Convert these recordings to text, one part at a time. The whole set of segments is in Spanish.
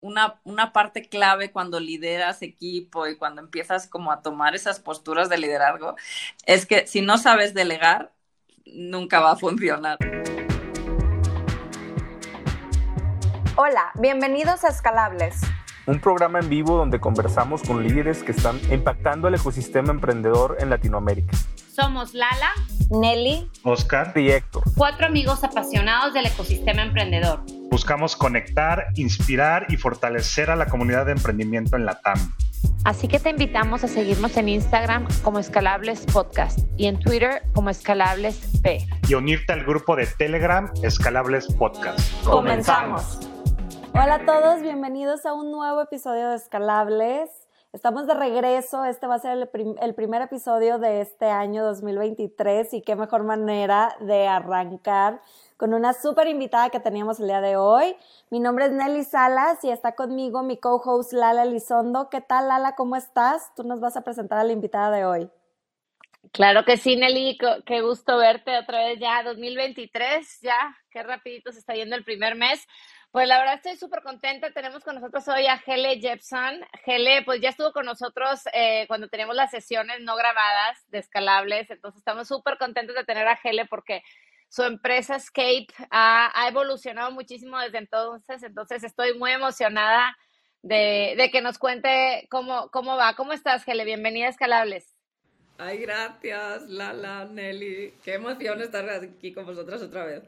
una, una parte clave cuando lideras equipo y cuando empiezas como a tomar esas posturas de liderazgo es que si no sabes delegar, nunca va a funcionar. Hola, bienvenidos a Escalables. Un programa en vivo donde conversamos con líderes que están impactando el ecosistema emprendedor en Latinoamérica. Somos Lala, Nelly, Oscar y Héctor. Cuatro amigos apasionados del ecosistema emprendedor. Buscamos conectar, inspirar y fortalecer a la comunidad de emprendimiento en la TAM. Así que te invitamos a seguirnos en Instagram como Escalables Podcast y en Twitter como Escalables P. Y unirte al grupo de Telegram Escalables Podcast. Comenzamos. Hola a todos, bienvenidos a un nuevo episodio de Escalables. Estamos de regreso, este va a ser el, primer episodio de este año 2023 y qué mejor manera de arrancar con una súper invitada que teníamos el día de hoy. Mi nombre es Nelly Salas y está conmigo mi co-host Lala Elizondo. ¿Qué tal Lala? ¿Cómo estás? Tú nos vas a presentar a la invitada de hoy. Claro que sí, Nelly, qué gusto verte otra vez ya 2023, ya, qué rapidito se está yendo el primer mes. Pues la verdad estoy súper contenta. Tenemos con nosotros hoy a Hele Jepson. Hele, pues ya estuvo con nosotros eh, cuando teníamos las sesiones no grabadas de escalables. Entonces estamos súper contentos de tener a Hele porque su empresa Escape ha, evolucionado muchísimo desde entonces. Entonces estoy muy emocionada de, que nos cuente cómo, cómo va. ¿Cómo estás, Hele? Bienvenida a Escalables. Ay, gracias, Lala, Nelly. Qué emoción estar aquí con vosotras otra vez.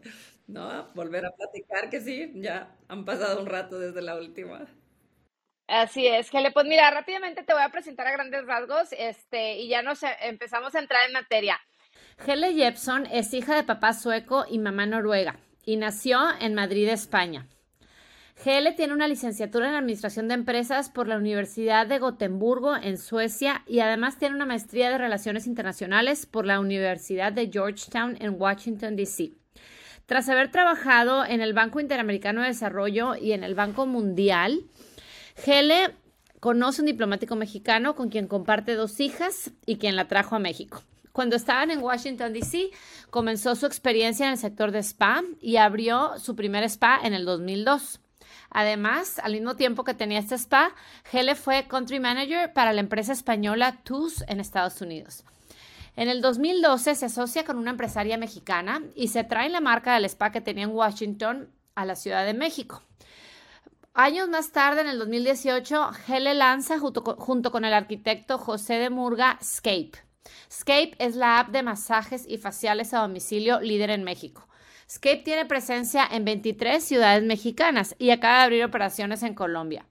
¿no? Volver a platicar, que sí, ya han pasado un rato desde la última. Así es, Gele. Pues mira, rápidamente te voy a presentar a grandes rasgos este, y ya nos empezamos a entrar en materia. Hele Jepson es hija de papá sueco y mamá noruega y nació en Madrid, España. Hele tiene una licenciatura en Administración de Empresas por la Universidad de Gotemburgo en Suecia y además tiene una maestría de Relaciones Internacionales por la Universidad de Georgetown en Washington, D.C. Tras haber trabajado en el Banco Interamericano de Desarrollo y en el Banco Mundial, Hele conoce un diplomático mexicano con quien comparte dos hijas y quien la trajo a México. Cuando estaban en Washington, D.C., comenzó su experiencia en el sector de spa y abrió su primer spa en el 2002. Además, al mismo tiempo que tenía este spa, Hele fue country manager para la empresa española TUS en Estados Unidos. En el 2012 se asocia con una empresaria mexicana y se trae la marca del spa que tenía en Washington a la Ciudad de México. Años más tarde, en el 2018, Hele lanza junto con, el arquitecto José de Murga Scape. Scape es la app de masajes y faciales a domicilio líder en México. Scape tiene presencia en 23 ciudades mexicanas y acaba de abrir operaciones en Colombia.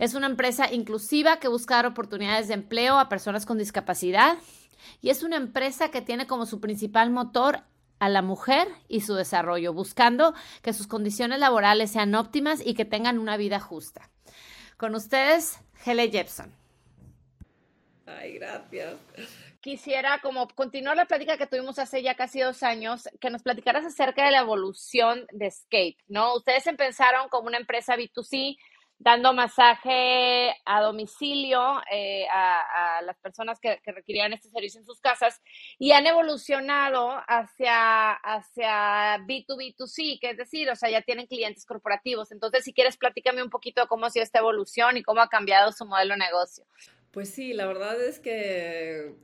Es una empresa inclusiva que busca dar oportunidades de empleo a personas con discapacidad y es una empresa que tiene como su principal motor a la mujer y su desarrollo, buscando que sus condiciones laborales sean óptimas y que tengan una vida justa. Con ustedes, Hele Jepson. Ay, gracias. Quisiera como continuar la plática que tuvimos hace ya casi dos años, que nos platicaras acerca de la evolución de Escape, ¿no? Ustedes empezaron como una empresa B2C, dando masaje a domicilio eh, a, las personas que, requerían este servicio en sus casas y han evolucionado hacia, hacia B2B2C, que es decir, o sea, ya tienen clientes corporativos. Entonces, si quieres, platícame un poquito cómo ha sido esta evolución y cómo ha cambiado su modelo de negocio. Pues sí, la verdad es que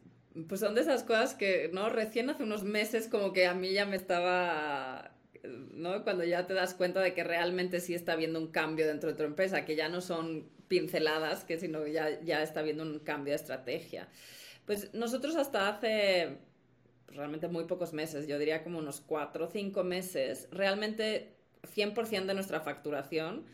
pues son de esas cosas que, ¿no? Recién hace unos meses como que a mí ya me estaba ¿no? Cuando ya te das cuenta de que realmente sí está habiendo un cambio dentro de tu empresa, que ya no son pinceladas, que sino ya, ya está habiendo un cambio de estrategia. Pues nosotros hasta hace realmente muy pocos meses, yo diría como unos cuatro o cinco meses, realmente 100% de nuestra facturación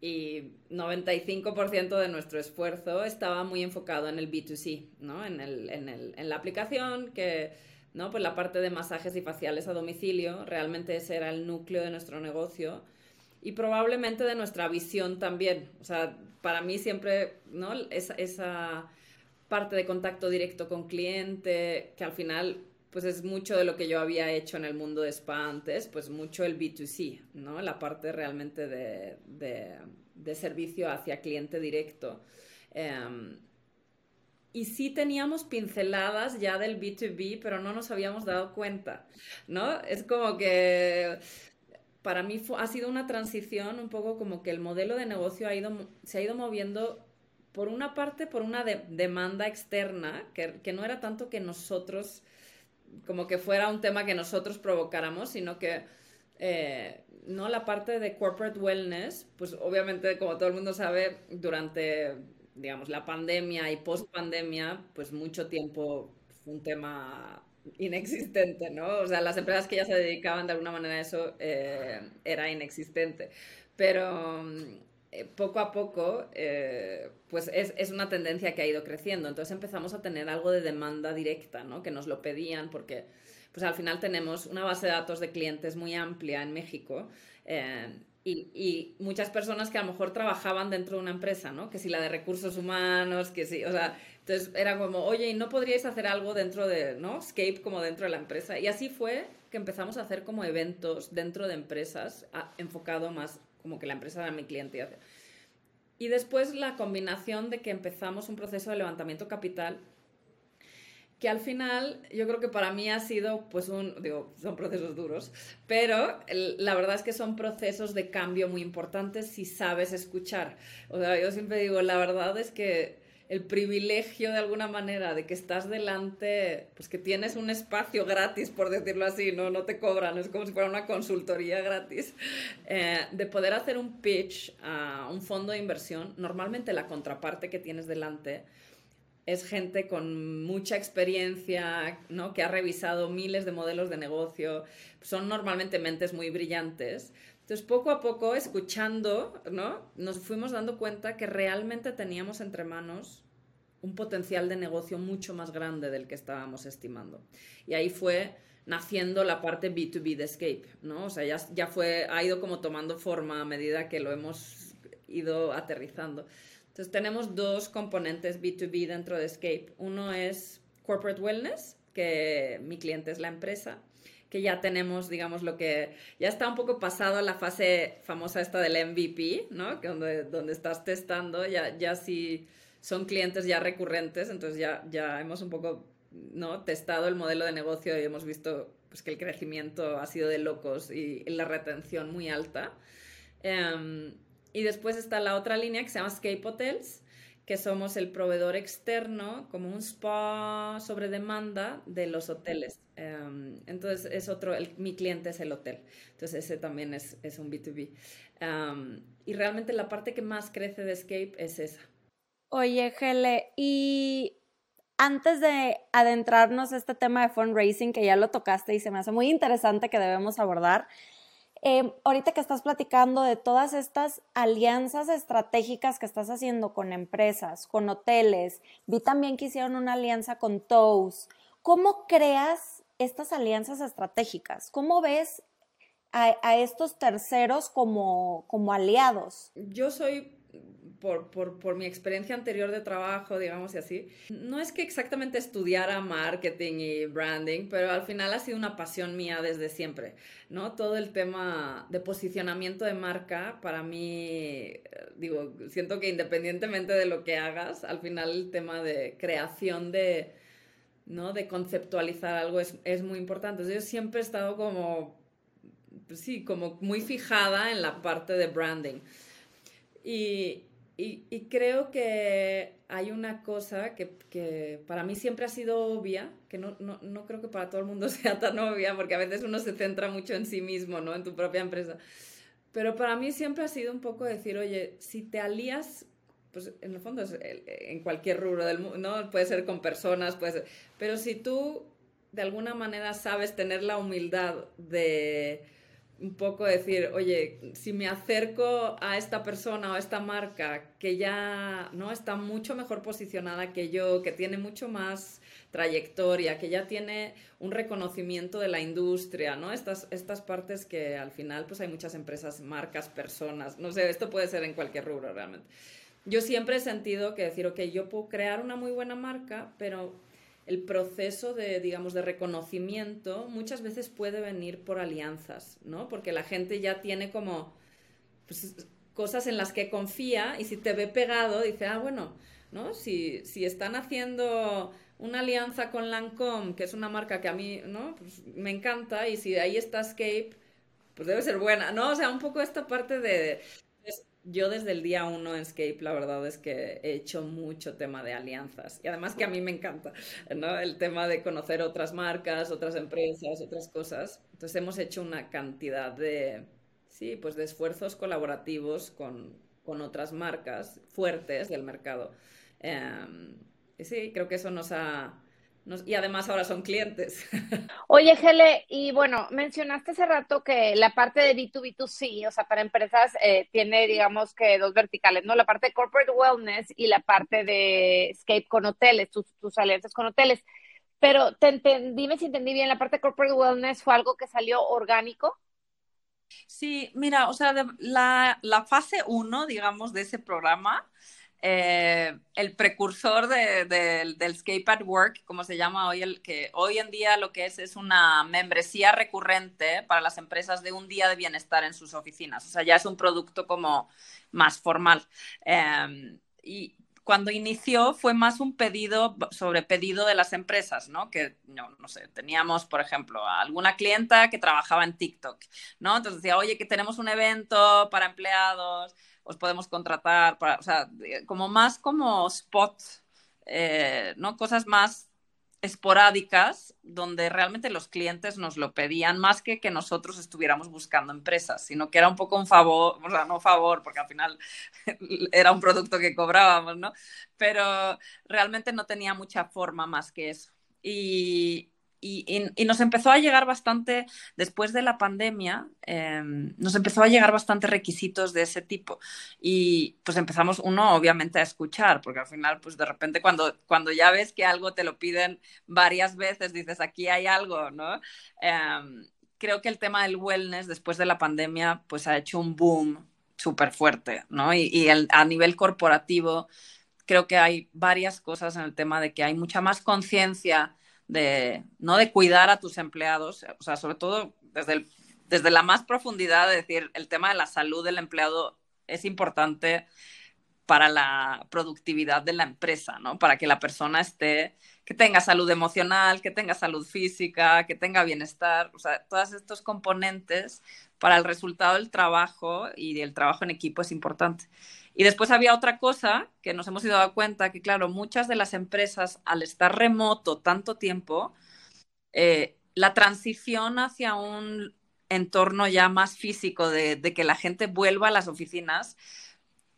y 95% de nuestro esfuerzo estaba muy enfocado en el B2C, ¿no? en, el, en, el, en la aplicación que ¿no? Pues la parte de masajes y faciales a domicilio, realmente ese era el núcleo de nuestro negocio y probablemente de nuestra visión también. O sea, para mí siempre, ¿no? Esa, esa parte de contacto directo con cliente, que al final pues es mucho de lo que yo había hecho en el mundo de spa antes, pues mucho el B2C, ¿no? La parte realmente de, de, servicio hacia cliente directo. Em, y sí teníamos pinceladas ya del B2B, pero no nos habíamos dado cuenta, ¿no? Es como que para mí ha sido una transición un poco como que el modelo de negocio ha ido, se ha ido moviendo por una parte por una demanda externa, que, que, no era tanto que nosotros, como que fuera un tema que nosotros provocáramos, sino que eh, no la parte de corporate wellness, pues obviamente como todo el mundo sabe, durante digamos la pandemia y post pandemia, pues mucho tiempo fue un tema inexistente, ¿no? O sea, las empresas que ya se dedicaban de alguna manera a eso eh, era inexistente. Pero eh, poco a poco, eh, pues es, es, una tendencia que ha ido creciendo. Entonces empezamos a tener algo de demanda directa, ¿no? Que nos lo pedían porque, pues al final tenemos una base de datos de clientes muy amplia en México. Y, y, muchas personas que a lo mejor trabajaban dentro de una empresa, ¿no? Que si la de recursos humanos, que sí, o sea, entonces era como, oye, ¿y no podríais hacer algo dentro de, ¿no? Scape como dentro de la empresa. Y así fue que empezamos a hacer como eventos dentro de empresas, enfocado más como que la empresa era mi cliente. Y después la combinación de que empezamos un proceso de levantamiento capital que al final yo creo que para mí ha sido, pues un, digo, son procesos duros, pero la verdad es que son procesos de cambio muy importantes si sabes escuchar. O sea, yo siempre digo, la verdad es que el privilegio de alguna manera de que estás delante, pues que tienes un espacio gratis, por decirlo así, no, no te cobran, es como si fuera una consultoría gratis, eh, de poder hacer un pitch a un fondo de inversión, normalmente la contraparte que tienes delante es gente con mucha experiencia, ¿no? que ha revisado miles de modelos de negocio, son normalmente mentes muy brillantes. Entonces, poco a poco, escuchando, ¿no? Nos fuimos dando cuenta que realmente teníamos entre manos un potencial de negocio mucho más grande del que estábamos estimando. Y ahí fue naciendo la parte B2B de Escape, ¿no? O sea, ya, fue, ha ido como tomando forma a medida que lo hemos ido aterrizando. Entonces, tenemos dos componentes B2B dentro de Escape. Uno es Corporate Wellness, que mi cliente es la empresa, que ya tenemos, digamos, lo que ya está un poco pasado la fase famosa esta del MVP, ¿no? Que donde, donde estás testando, ya, ya si son clientes ya recurrentes, entonces ya, ya hemos un poco, ¿no? Testado el modelo de negocio y hemos visto pues, que el crecimiento ha sido de locos y la retención muy alta. Em, y después está la otra línea que se llama Scape Hotels, que somos el proveedor externo, como un spa sobre demanda de los hoteles. Em, entonces, es otro, mi cliente es el hotel. Entonces, ese también es, es un B2B. Em, y realmente la parte que más crece de Escape es esa. Oye, Gele, y antes de adentrarnos a este tema de fundraising, que ya lo tocaste y se me hace muy interesante que debemos abordar, Em, ahorita que estás platicando de todas estas alianzas estratégicas que estás haciendo con empresas, con hoteles, vi también que hicieron una alianza con Toast. ¿Cómo creas estas alianzas estratégicas? ¿Cómo ves a, a estos terceros como, como aliados? Yo soy por, por, por, mi experiencia anterior de trabajo, digamos y así, no es que exactamente estudiara marketing y branding, pero al final ha sido una pasión mía desde siempre, ¿no? Todo el tema de posicionamiento de marca, para mí, digo, siento que independientemente de lo que hagas, al final el tema de creación de, ¿no? De conceptualizar algo es, es muy importante. Entonces, yo siempre he estado como, pues sí, como muy fijada en la parte de branding. Y, y, creo que hay una cosa que, para mí siempre ha sido obvia, que no, creo que para todo el mundo sea tan obvia, porque a veces uno se centra mucho en sí mismo, ¿no? En tu propia empresa. Pero para mí siempre ha sido un poco decir, oye, si te alías, pues en el fondo es en cualquier rubro del mundo, ¿no? Puede ser con personas, puede ser... Pero si tú de alguna manera sabes tener la humildad de un poco decir, oye, si me acerco a esta persona o a esta marca que ya no está mucho mejor posicionada que yo, que tiene mucho más trayectoria, que ya tiene un reconocimiento de la industria, ¿no? Estas, estas partes que al final pues hay muchas empresas, marcas, personas, no sé, esto puede ser en cualquier rubro realmente. Yo siempre he sentido que decir, ok, yo puedo crear una muy buena marca, pero el proceso de, digamos, de reconocimiento muchas veces puede venir por alianzas, ¿no? Porque la gente ya tiene como pues, cosas en las que confía y si te ve pegado dice, ah, bueno, ¿no? Si, si están haciendo una alianza con Lancome, que es una marca que a mí, ¿no? Pues me encanta y si ahí está Escape, pues debe ser buena, ¿no? O sea, un poco esta parte de... yo desde el día uno en Escape, la verdad es que he hecho mucho tema de alianzas. Y además que a mí me encanta, ¿no? El tema de conocer otras marcas, otras empresas, otras cosas. Entonces hemos hecho una cantidad de, sí, pues de esfuerzos colaborativos con, con otras marcas fuertes del mercado. Em, y sí, creo que eso nos ha... y además ahora son clientes. Oye, Gele, y bueno, mencionaste hace rato que la parte de B2B2C, o sea, para empresas, eh, tiene, digamos que dos verticales, ¿no? La parte de corporate wellness y la parte de Escape con hoteles, tus, tus alianzas con hoteles. Pero te dime si entendí bien, la parte de corporate wellness fue algo que salió orgánico. Sí, mira, o sea, la, la fase 1, digamos, de ese programa eh, el precursor del Escape at Work, como se llama hoy, el que hoy en día lo que es es una membresía recurrente para las empresas de un día de bienestar en sus oficinas. O sea, ya es un producto como más formal. Em, y cuando inició fue más un pedido sobre pedido de las empresas, ¿no? Que, no, no sé, teníamos, por ejemplo, a alguna clienta que trabajaba en TikTok, ¿no? Entonces decía, oye, que tenemos un evento para empleados os podemos contratar, para, o sea, como más como spot, eh, ¿no? Cosas más esporádicas donde realmente los clientes nos lo pedían más que que nosotros estuviéramos buscando empresas, sino que era un poco un favor, o sea, no favor, porque al final era un producto que cobrábamos, ¿no? Pero realmente no tenía mucha forma más que eso. Y, y, nos empezó a llegar bastante, después de la pandemia, em, nos empezó a llegar bastante requisitos de ese tipo. Y pues empezamos uno, obviamente, a escuchar, porque al final, pues de repente cuando, cuando ya ves que algo te lo piden varias veces, dices, aquí hay algo, ¿no? Em, creo que el tema del wellness después de la pandemia, pues ha hecho un boom súper fuerte, ¿no? Y, y a nivel corporativo, creo que hay varias cosas en el tema de que hay mucha más conciencia de, ¿no? de cuidar a tus empleados, o sea, sobre todo desde, desde la más profundidad, de decir, el tema de la salud del empleado es importante para la productividad de la empresa, ¿no? Para que la persona esté, que tenga salud emocional, que tenga salud física, que tenga bienestar, o sea, todos estos componentes para el resultado del trabajo y el trabajo en equipo es importante. Y después había otra cosa que nos hemos ido dando cuenta, que claro, muchas de las empresas al estar remoto tanto tiempo, eh, la transición hacia un entorno ya más físico de, que la gente vuelva a las oficinas,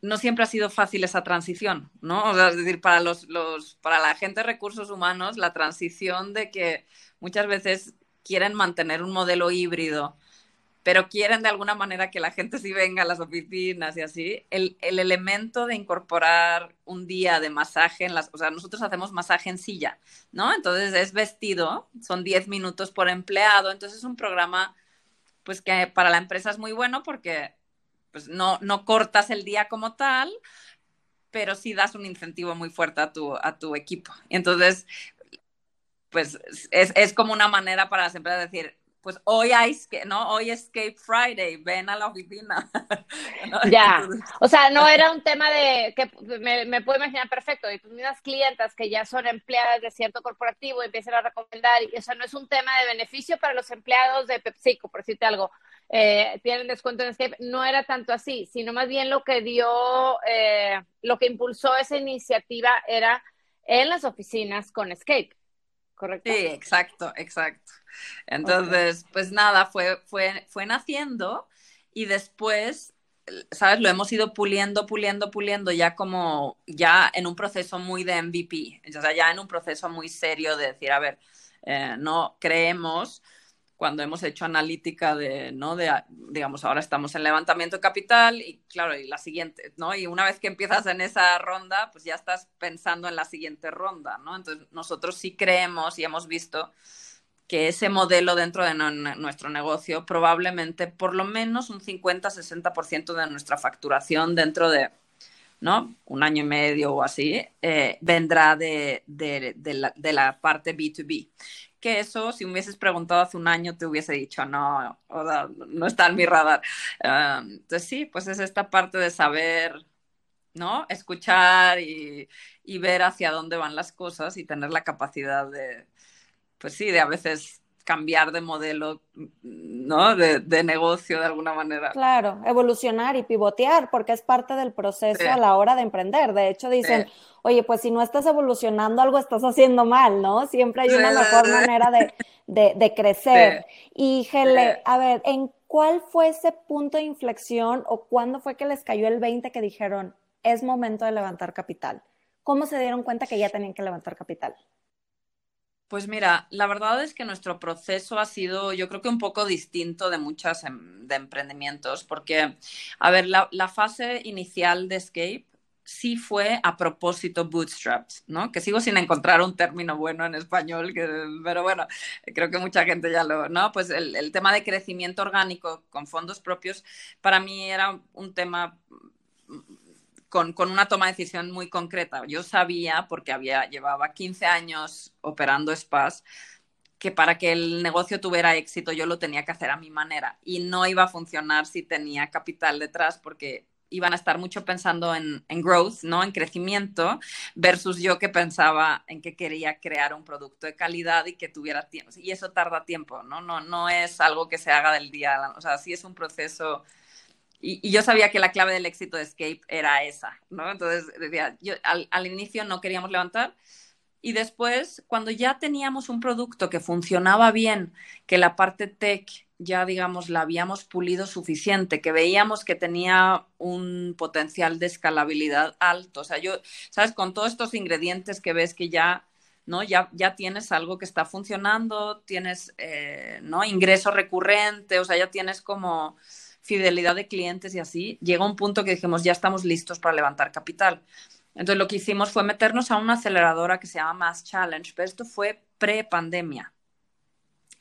no siempre ha sido fácil esa transición, ¿no? O sea, es decir, para, los, los, para la gente de recursos humanos, la transición de que muchas veces quieren mantener un modelo híbrido pero quieren de alguna manera que la gente sí venga a las oficinas y así, el, el, elemento de incorporar un día de masaje en las, o sea, nosotros hacemos masaje en silla, ¿no? Entonces es vestido, son 10 minutos por empleado, entonces es un programa pues que para la empresa es muy bueno porque pues no, no cortas el día como tal, pero sí das un incentivo muy fuerte a tu, a tu equipo. Entonces, pues es, es como una manera para las empresas de decir, pues hoy hay, ¿no? Hoy Escape Friday, ven a la oficina. Ya, o sea, no era un tema de, que me, puedo imaginar perfecto, y tus mismas clientas que ya son empleadas de cierto corporativo empiezan a recomendar, y, o sea, no es un tema de beneficio para los empleados de PepsiCo, por decirte algo, eh, tienen descuento en Escape, no era tanto así, sino más bien lo que dio, eh, lo que impulsó esa iniciativa era en las oficinas con Escape. ¿Correcto? Sí, exacto, exacto. Entonces, pues nada, fue, fue, fue naciendo y después, ¿sabes? Lo hemos ido puliendo, puliendo, puliendo, ya como, ya en un proceso muy de MVP, o sea, ya en un proceso muy serio de decir, a ver, eh, no creemos cuando hemos hecho analítica de, ¿no? De, digamos, ahora estamos en levantamiento de capital y claro, y la siguiente, ¿no? Y una vez que empiezas en esa ronda, pues ya estás pensando en la siguiente ronda, ¿no? Entonces, nosotros sí creemos y hemos visto que ese modelo dentro de nuestro negocio, probablemente por lo menos un 50-60% de nuestra facturación dentro de, ¿no? Un año y medio o así, eh, vendrá de, de, la, de, la, parte B2B que eso, si me hubieses preguntado hace un año, te hubiese dicho, no, no está en mi radar. entonces sí, pues es esta parte de saber, ¿no? Escuchar y, ver hacia dónde van las cosas y tener la capacidad de, pues sí, de a veces cambiar de modelo, ¿no? De, negocio de alguna manera. Claro, evolucionar y pivotear, porque es parte del proceso a la hora de emprender. De hecho, dicen, oye, pues si no estás evolucionando, algo estás haciendo mal, ¿no? Siempre hay una mejor manera de, crecer. Y, Gele, a ver, ¿en cuál fue ese punto de inflexión o cuándo fue que les cayó el 20 que dijeron, es momento de levantar capital? ¿Cómo se dieron cuenta que ya tenían que levantar capital? Pues mira, la verdad es que nuestro proceso ha sido, yo creo que un poco distinto de muchos em, de emprendimientos, porque, a ver, la, fase inicial de Escape sí fue a propósito bootstrapped, ¿no? Que sigo sin encontrar un término bueno en español, pero bueno, creo que mucha gente ya lo, ¿no? Pues el, el tema de crecimiento orgánico con fondos propios para mí era un tema con, una toma de decisión muy concreta. Yo sabía, porque había, llevaba 15 años operando spas, que para que el negocio tuviera éxito yo lo tenía que hacer a mi manera y no iba a funcionar si tenía capital detrás porque iban a estar mucho pensando en, growth, ¿no? En crecimiento, versus yo que pensaba en que quería crear un producto de calidad y que tuviera tiempo. Y eso tarda tiempo, ¿no? No, no es algo que se haga del día, o sea, sí es un proceso y, yo sabía que la clave del éxito de Escape era esa, ¿no? Entonces, decía, al, inicio no queríamos levantar y después, cuando ya teníamos un producto que funcionaba bien, que la parte tech ya, digamos, la habíamos pulido suficiente, que veíamos que tenía un potencial de escalabilidad alto. O sea, yo, ¿sabes? Con todos estos ingredientes que ves que ya, ¿no? Ya, ya tienes algo que está funcionando, tienes, eh, ¿no? Ingreso recurrente, o sea, ya tienes como fidelidad de clientes y así, llega un punto que dijimos, ya estamos listos para levantar capital. Entonces lo que hicimos fue meternos a una aceleradora que se llama Mass Challenge, pero esto fue pre-pandemia.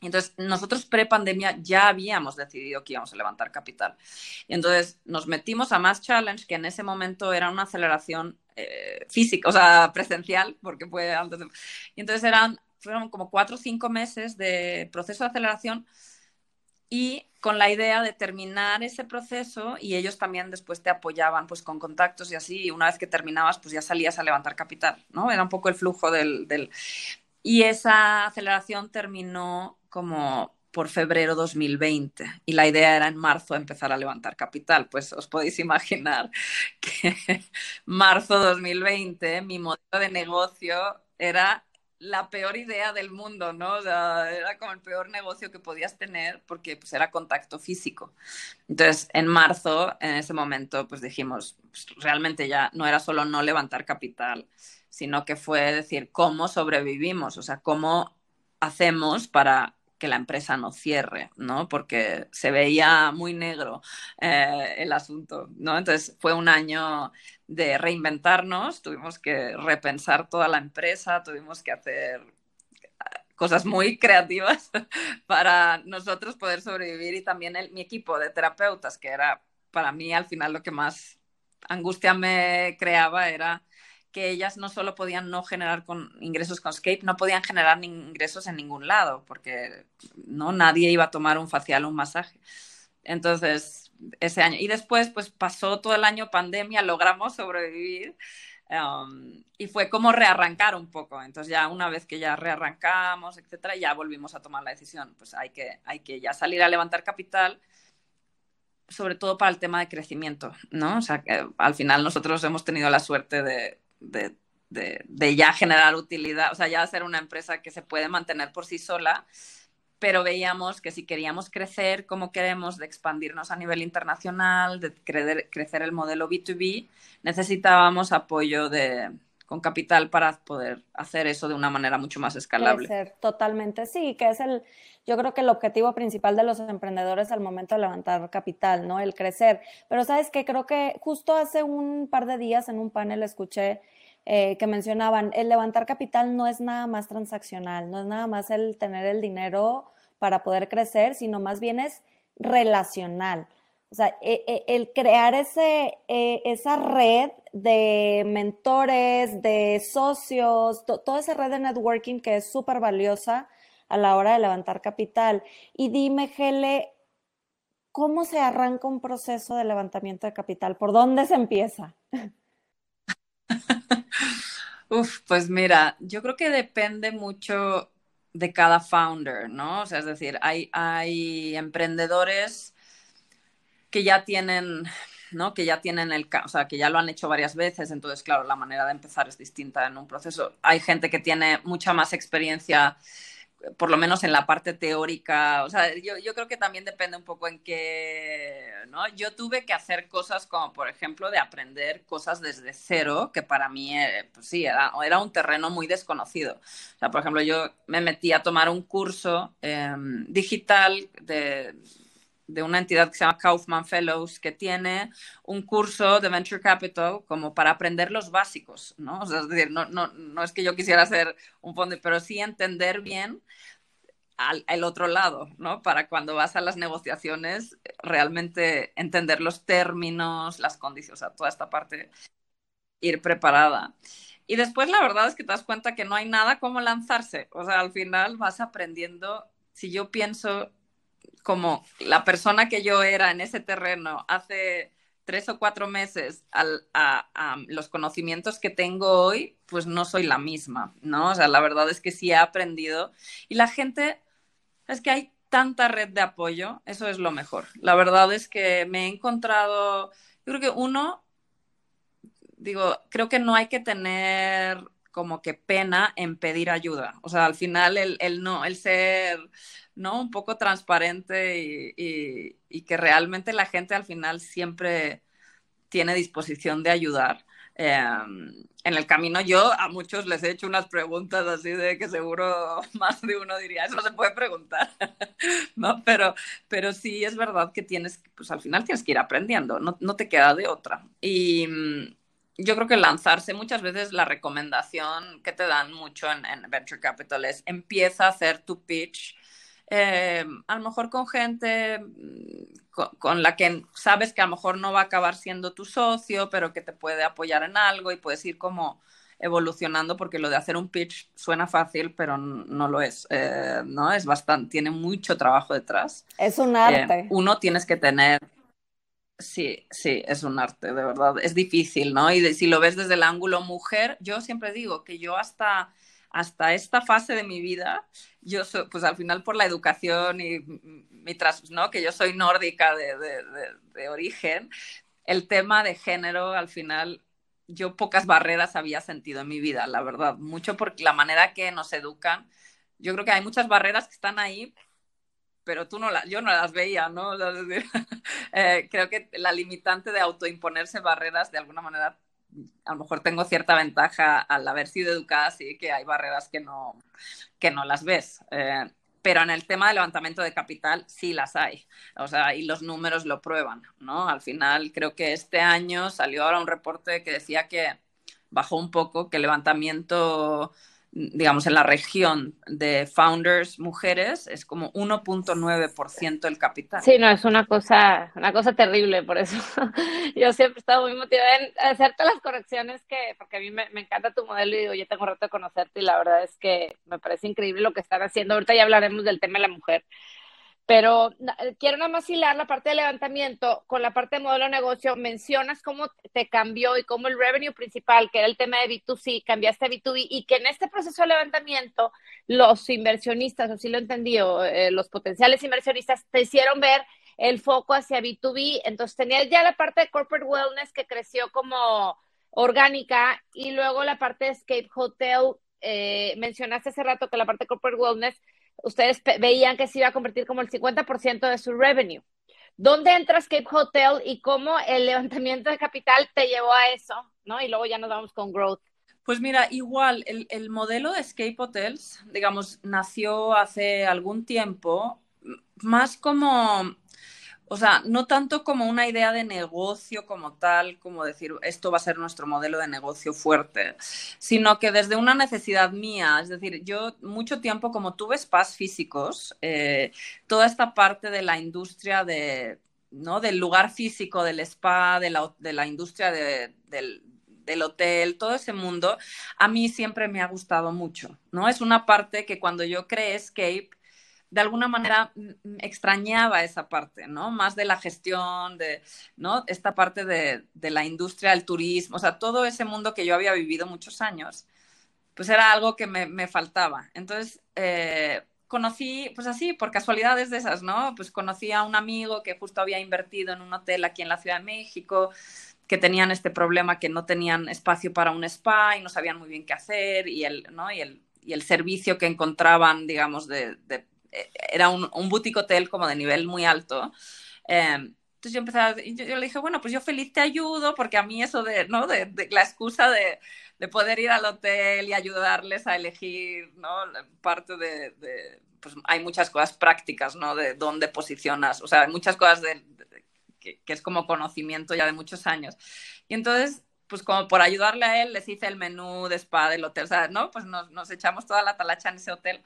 Entonces, nosotros pre-pandemia ya habíamos decidido que íbamos a levantar capital. Entonces, nos metimos a Mass Challenge, que en ese momento era una aceleración eh, física, o sea, presencial, porque fue antes de... Y entonces eran, fueron como cuatro o cinco meses de proceso de aceleración y con la idea de terminar ese proceso y ellos también después te apoyaban pues con contactos y así, y una vez que terminabas pues ya salías a levantar capital, ¿no? Era un poco el flujo del... del... Y esa aceleración terminó como por febrero 2020 y la idea era en marzo empezar a levantar capital. Pues os podéis imaginar que marzo 2020 mi modelo de negocio era la peor idea del mundo, ¿no? Era como el peor negocio que podías tener porque pues era contacto físico. Entonces, en marzo, en ese momento, pues dijimos, pues, realmente ya no era solo no levantar capital, sino que fue decir, ¿cómo sobrevivimos? O sea, ¿cómo hacemos para que la empresa no cierre, ¿no? Porque se veía muy negro eh, el asunto, ¿no? Entonces fue un año de reinventarnos, tuvimos que repensar toda la empresa, tuvimos que hacer cosas muy creativas para nosotros poder sobrevivir y también mi equipo de terapeutas, que era para mí al final lo que más angustia me creaba era que ellas no solo podían no generar con ingresos con Scape, no podían generar ingresos en ningún lado, porque no nadie iba a tomar un facial o un masaje. Entonces, ese año. Y después, pues pasó todo el año pandemia, logramos sobrevivir. Um, y fue como rearrancar un poco. Entonces ya una vez que ya rearrancamos, etcétera, ya volvimos a tomar la decisión. Pues hay que, hay que ya salir a levantar capital, sobre todo para el tema de crecimiento, ¿no? O sea, que al final nosotros hemos tenido la suerte de, de, de, ya generar utilidad, o sea, ya ser una empresa que se puede mantener por sí sola, pero veíamos que si queríamos crecer como queremos, de expandirnos a nivel internacional, de crecer, el modelo B2B, necesitábamos apoyo de, con capital para poder hacer eso de una manera mucho más escalable. Totalmente, sí, que es el, yo creo que el objetivo principal de los emprendedores al momento de levantar capital, ¿no? El crecer. Pero sabes que creo que justo hace un par de días en un panel escuché eh, que mencionaban, el levantar capital no es nada más transaccional, no es nada más el tener el dinero para poder crecer, sino más bien es relacional. O sea, e, e, el crear ese, e, esa red de mentores, de socios, toda esa red de networking que es súper valiosa a la hora de levantar capital. Y dime, Gele, ¿cómo se arranca un proceso de levantamiento de capital? ¿Por dónde se empieza? Uf, pues mira, yo creo que depende mucho de cada founder, ¿no? O sea, es decir, hay, hay emprendedores que ya tienen, ¿no? Que ya tienen el, o sea, que ya lo han hecho varias veces, entonces, claro, la manera de empezar es distinta en un proceso. Hay gente que tiene mucha más experiencia por lo menos en la parte teórica, o sea, yo, yo, creo que también depende un poco en qué, ¿no? Yo tuve que hacer cosas como, por ejemplo, de aprender cosas desde cero, que para mí, eh, pues sí, era, era, un terreno muy desconocido. O sea, por ejemplo, yo me metí a tomar un curso eh, digital de, de una entidad que se llama Kaufman Fellows, que tiene un curso de Venture Capital como para aprender los básicos, ¿no? Es decir, no, no, no es que yo quisiera hacer un fondo, pero sí entender bien al, el otro lado, ¿no? Para cuando vas a las negociaciones, realmente entender los términos, las condiciones, o sea, toda esta parte, ir preparada. Y después la verdad es que te das cuenta que no hay nada como lanzarse, o sea, al final vas aprendiendo, si yo pienso como la persona que yo era en ese terreno hace tres o cuatro meses a, los conocimientos que tengo hoy, pues no soy la misma, ¿no? O sea, la verdad es que sí he aprendido y la gente, es que hay tanta red de apoyo, eso es lo mejor. La verdad es que me he encontrado, yo creo que uno, digo, creo que no hay que tener como que pena en pedir ayuda. O sea, al final el, el no, el ser ¿no? Un poco transparente y, que realmente la gente al final siempre tiene disposición de ayudar. Em, en el camino yo a muchos les he hecho unas preguntas así de que seguro más de uno diría, eso se puede preguntar, ¿no? Pero, pero sí es verdad que tienes, pues al final tienes que ir aprendiendo, no, no te queda de otra. Y mm, yo creo que lanzarse muchas veces la recomendación que te dan mucho en, en Venture Capital es empieza a hacer tu pitch eh, a lo mejor con gente mm, con, la que sabes que a lo mejor no va a acabar siendo tu socio, pero que te puede apoyar en algo y puedes ir como evolucionando porque lo de hacer un pitch suena fácil, pero no lo es, eh, ¿no? Es bastante, tiene mucho trabajo detrás. Es un arte. Eh, uno tienes que tener, sí, sí, es un arte, de verdad, es difícil, ¿no? Y si lo ves desde el ángulo mujer, yo siempre digo que yo hasta hasta esta fase de mi vida, yo pues al final por la educación y mi tras, ¿no? que yo soy nórdica de, de, de, origen, el tema de género al final yo pocas barreras había sentido en mi vida, la verdad, mucho por la manera que nos educan. Yo creo que hay muchas barreras que están ahí, pero tú no la, yo no las veía, ¿no? Eh, creo que la limitante de autoimponerse barreras de alguna manera a lo mejor tengo cierta ventaja al haber sido educada así, que hay barreras que no, que no las ves. Eh, pero en el tema de levantamiento de capital sí las hay, o sea, y los números lo prueban, ¿no? Al final creo que este año salió ahora un reporte que decía que bajó un poco, que el levantamiento digamos, en la región de founders mujeres es como 1.9% del capital. Sí, no, es una cosa, una cosa terrible, por eso yo siempre he estado muy motivada en hacerte las correcciones que, porque a mí me, me, encanta tu modelo y digo, yo tengo rato de conocerte y la verdad es que me parece increíble lo que están haciendo. Ahorita ya hablaremos del tema de la mujer, pero eh, quiero nada más hilar la parte de levantamiento con la parte de modelo de negocio. Mencionas cómo te cambió y cómo el revenue principal, que era el tema de B2C, cambiaste a B2B y que en este proceso de levantamiento los inversionistas, o si lo entendí, eh, los potenciales inversionistas te hicieron ver el foco hacia B2B. Entonces tenías ya la parte de corporate wellness que creció como orgánica y luego la parte de Escape Hotel. Eh, mencionaste hace rato que la parte de corporate wellness ustedes veían que se iba a convertir como el 50% de su revenue. ¿Dónde entra Escape Hotel y cómo el levantamiento de capital te llevó a eso? ¿no? Y luego ya nos vamos con growth. Pues mira, igual, el, el modelo de Escape Hotels, digamos, nació hace algún tiempo más como o sea, no tanto como una idea de negocio como tal, como decir, esto va a ser nuestro modelo de negocio fuerte, sino que desde una necesidad mía, es decir, yo mucho tiempo como tuve spas físicos, eh, toda esta parte de la industria de, ¿no? del lugar físico, del spa, de la, de la industria de, del, del hotel, todo ese mundo, a mí siempre me ha gustado mucho, ¿no? Es una parte que cuando yo creé Escape, de alguna manera mm, mm, extrañaba esa parte, ¿no? Más de la gestión, de, ¿no? Esta parte de, de, la industria, el turismo, o sea, todo ese mundo que yo había vivido muchos años. pues era algo que me, me faltaba. Entonces, eh, conocí, pues así, por casualidades de esas, ¿no? Pues conocí a un amigo que justo había invertido en un hotel aquí en la Ciudad de México, que tenían este problema que no tenían espacio para un spa y no sabían muy bien qué hacer y el, ¿no? y el, y el servicio que encontraban, digamos, de, de era un, un, boutique hotel como de nivel muy alto. Eh, entonces yo empecé a, yo, le dije, bueno, pues yo feliz te ayudo, porque a mí eso de, ¿no? De, la excusa de, de, poder ir al hotel y ayudarles a elegir, ¿no? Parte de, pues hay muchas cosas prácticas, ¿no? De dónde posicionas, o sea, hay muchas cosas de, que, que, es como conocimiento ya de muchos años. Y entonces, pues como por ayudarle a él, les hice el menú de spa del hotel, o sea, ¿no? Pues nos, nos echamos toda la talacha en ese hotel.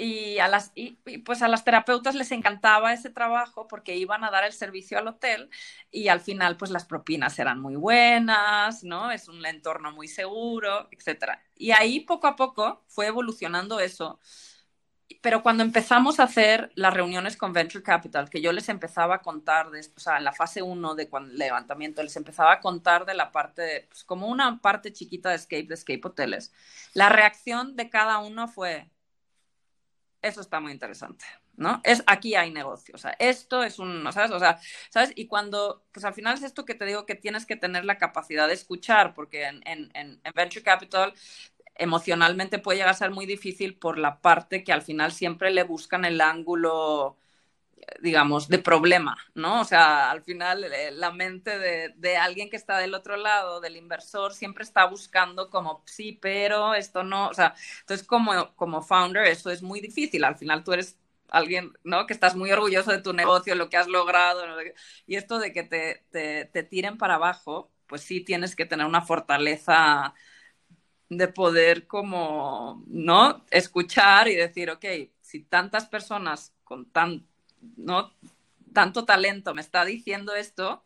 Y a, las, y, pues a las terapeutas les encantaba ese trabajo porque iban a dar el servicio al hotel y al final pues las propinas eran muy buenas, ¿no? Es un entorno muy seguro, etc. Y ahí poco a poco fue evolucionando eso pero cuando empezamos a hacer las reuniones con Venture Capital, que yo les empezaba a contar, de, o sea, en la fase 1 de cuando, levantamiento, les empezaba a contar de la parte, pues, como una parte chiquita de Escape, de Escape Hoteles, la reacción de cada uno fue, eso está muy interesante, ¿no? Es, aquí hay negocio, o sea, esto es un, ¿sabes? O sea, ¿sabes? Y cuando, pues al final es esto que te digo que tienes que tener la capacidad de escuchar, porque en, en, en Venture Capital emocionalmente puede llegar a ser muy difícil por la parte que al final siempre le buscan el ángulo digamos, de problema, ¿no? O sea, al final eh, la mente de, alguien que está del otro lado, del inversor, siempre está buscando como, sí, pero esto no, o sea, entonces como, como founder eso es muy difícil, al final tú eres alguien, ¿no? Que estás muy orgulloso de tu negocio, lo que has logrado, y esto de que te, te, te tiren para abajo, pues sí tienes que tener una fortaleza de poder como, ¿no? Escuchar y decir, ok, si tantas personas con tan ¿no? tanto talento me está diciendo esto,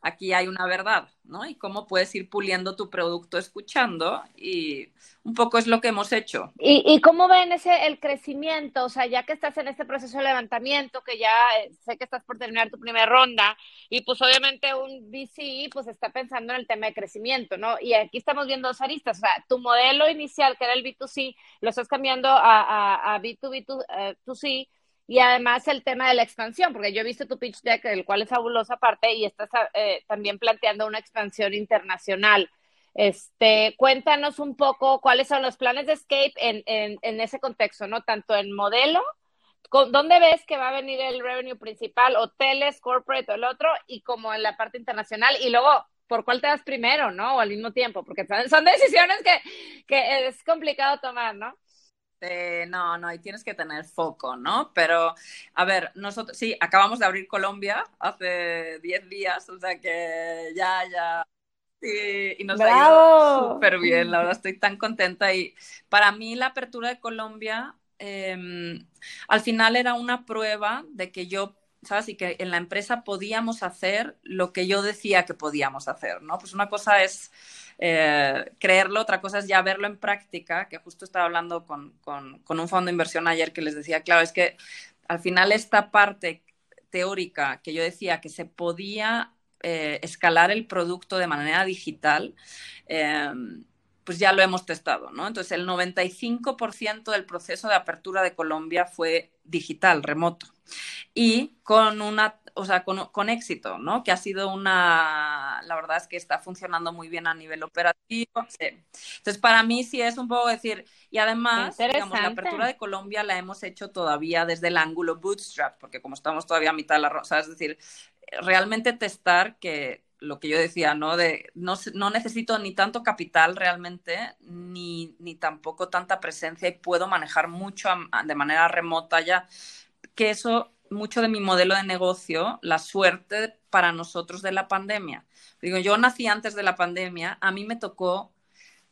aquí hay una verdad, ¿no? Y cómo puedes ir puliendo tu producto escuchando y un poco es lo que hemos hecho. ¿Y, y cómo ven ese el crecimiento? O sea, ya que estás en este proceso de levantamiento, que ya eh, sé que estás por terminar tu primera ronda, y pues obviamente un VC pues está pensando en el tema de crecimiento, ¿no? Y aquí estamos viendo dos aristas, o sea, tu modelo inicial, que era el B2C, lo estás cambiando a, a, a B2B2C, y además el tema de la expansión, porque yo he visto tu pitch deck, el cual es fabulosa parte, y estás eh, también planteando una expansión internacional. Este, cuéntanos un poco cuáles son los planes de Escape en, en, en ese contexto, ¿no? Tanto en modelo, ¿dónde ves que va a venir el revenue principal? Hoteles, corporate o el otro, y como en la parte internacional, y luego, ¿por cuál te das primero, no? O al mismo tiempo, porque son decisiones que, que es complicado tomar, ¿no? Eh, no, no, y tienes que tener foco, ¿no? Pero, a ver, nosotros, sí, acabamos de abrir Colombia hace 10 días, o sea que ya, ya. Sí, y nos ¡Bravo! ha ido súper bien, la verdad, estoy tan contenta. Y para mí, la apertura de Colombia, eh, al final era una prueba de que yo ¿sabes? Y que en la empresa podíamos hacer lo que yo decía que podíamos hacer, ¿no? Pues una cosa es eh, creerlo, otra cosa es ya verlo en práctica, que justo estaba hablando con, con, un fondo de inversión ayer que les decía, claro, es que al final esta parte teórica que yo decía que se podía eh, escalar el producto de manera digital, eh, pues ya lo hemos testado, ¿no? Entonces, el 95% del proceso de apertura de Colombia fue digital, remoto, y con una o sea, con, con, éxito, ¿no? Que ha sido una, la verdad es que está funcionando muy bien a nivel operativo. Sí. Entonces, para mí sí es un poco decir, y además, digamos, la apertura de Colombia la hemos hecho todavía desde el ángulo bootstrap, porque como estamos todavía a mitad de la rosa, es decir, realmente testar que lo que yo decía, ¿no? De no, no necesito ni tanto capital realmente, ni, ni tampoco tanta presencia y puedo manejar mucho a, de manera remota ya, que eso mucho de mi modelo de negocio la suerte para nosotros de la pandemia. Digo, yo nací antes de la pandemia, a mí me tocó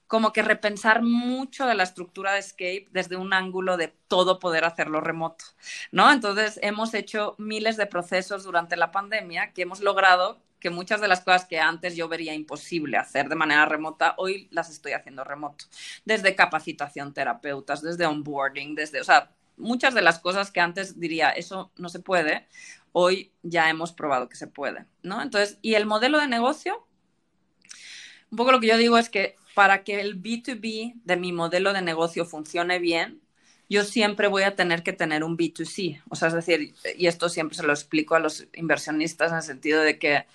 como que repensar mucho de la estructura de Escape desde un ángulo de todo poder hacerlo remoto, ¿no? Entonces, hemos hecho miles de procesos durante la pandemia que hemos logrado que muchas de las cosas que antes yo vería imposible hacer de manera remota, hoy las estoy haciendo remoto. Desde capacitación terapeutas, desde onboarding, desde, o sea, muchas de las cosas que antes diría, eso no se puede, hoy ya hemos probado que se puede, ¿no? Entonces, y el modelo de negocio, un poco lo que yo digo es que para que el B2B de mi modelo de negocio funcione bien, yo siempre voy a tener que tener un B2C. O sea, es decir, y esto siempre se lo explico a los inversionistas en el sentido de que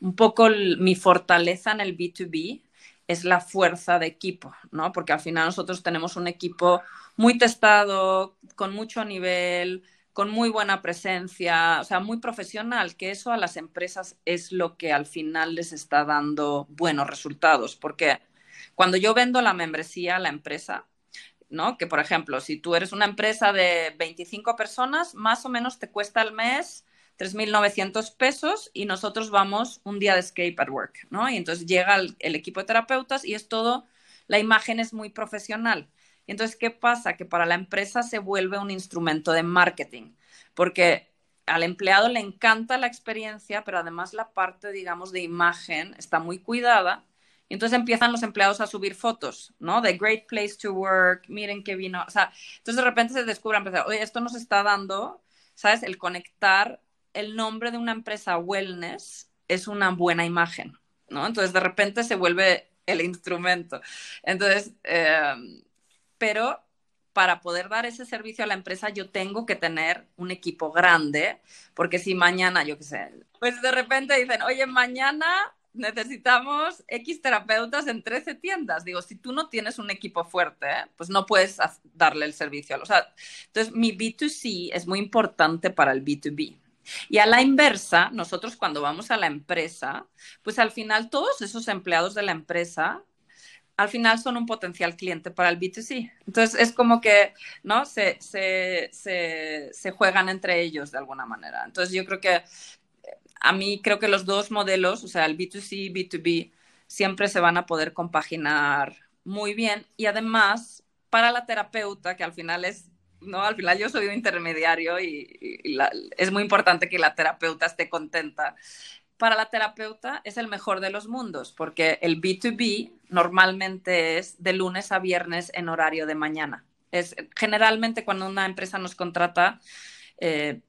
un poco mi fortaleza en el B2B es la fuerza de equipo, ¿no? Porque al final nosotros tenemos un equipo muy testado, con mucho nivel, con muy buena presencia, o sea, muy profesional, que eso a las empresas es lo que al final les está dando buenos resultados, porque cuando yo vendo la membresía a la empresa, ¿no? Que por ejemplo, si tú eres una empresa de 25 personas, más o menos te cuesta al mes 3.900 pesos y nosotros vamos un día de escape at work, ¿no? Y entonces llega el, el, equipo de terapeutas y es todo, la imagen es muy profesional. Entonces, ¿qué pasa? Que para la empresa se vuelve un instrumento de marketing, porque al empleado le encanta la experiencia, pero además la parte, digamos, de imagen está muy cuidada entonces empiezan los empleados a subir fotos, ¿no? De great place to work, miren qué vino. O sea, entonces de repente se descubren, oye, esto nos está dando, ¿sabes? El conectar el nombre de una empresa wellness es una buena imagen, ¿no? Entonces de repente se vuelve el instrumento. Entonces, eh, pero para poder dar ese servicio a la empresa yo tengo que tener un equipo grande, porque si mañana, yo qué sé, pues de repente dicen, oye, mañana necesitamos X terapeutas en 13 tiendas. Digo, si tú no tienes un equipo fuerte, pues no puedes darle el servicio. O sea, entonces, mi B2C es muy importante para el B2B. Y a la inversa, nosotros cuando vamos a la empresa, pues al final todos esos empleados de la empresa al final son un potencial cliente para el B2C. Entonces es como que, ¿no? Se, se, se, se, juegan entre ellos de alguna manera. Entonces yo creo que a mí creo que los dos modelos, o sea, el B2C y B2B, siempre se van a poder compaginar muy bien. Y además, para la terapeuta, que al final es, no, al final yo soy un intermediario y, es muy importante que la terapeuta esté contenta. Para la terapeuta es el mejor de los mundos, porque el B2B normalmente es de lunes a viernes en horario de mañana. Es generalmente cuando una empresa nos contrata, eh,